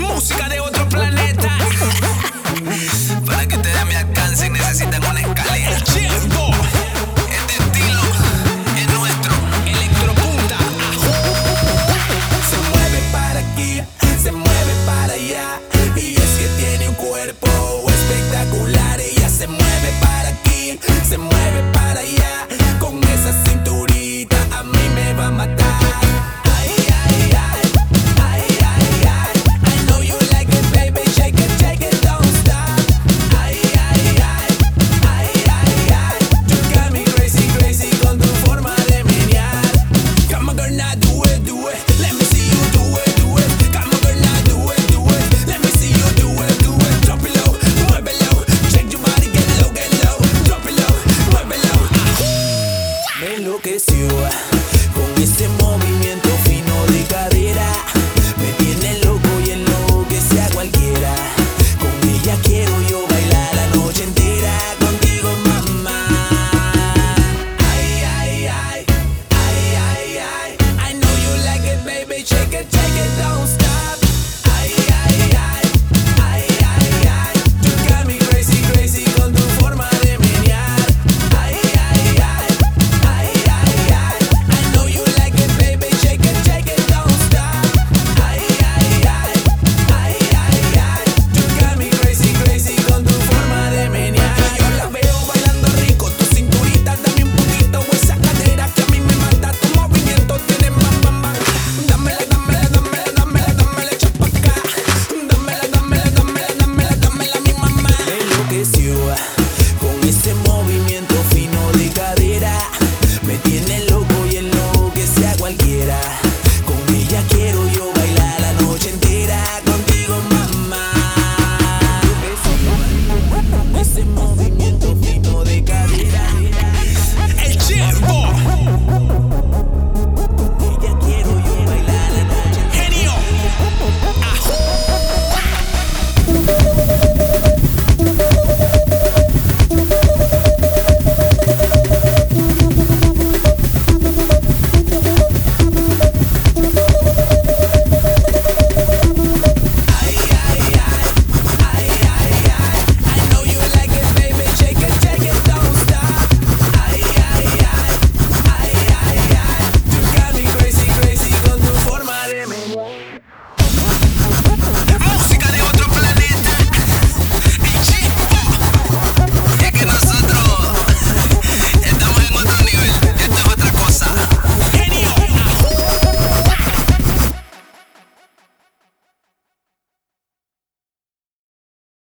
música de otro planeta. Para que ustedes me alcancen necesitan una escalera. El tiempo. Este estilo es nuestro. Electropunta. Se mueve para aquí, se mueve para allá. Y es que tiene un cuerpo espectacular. Ella se mueve para aquí, se mueve para allá.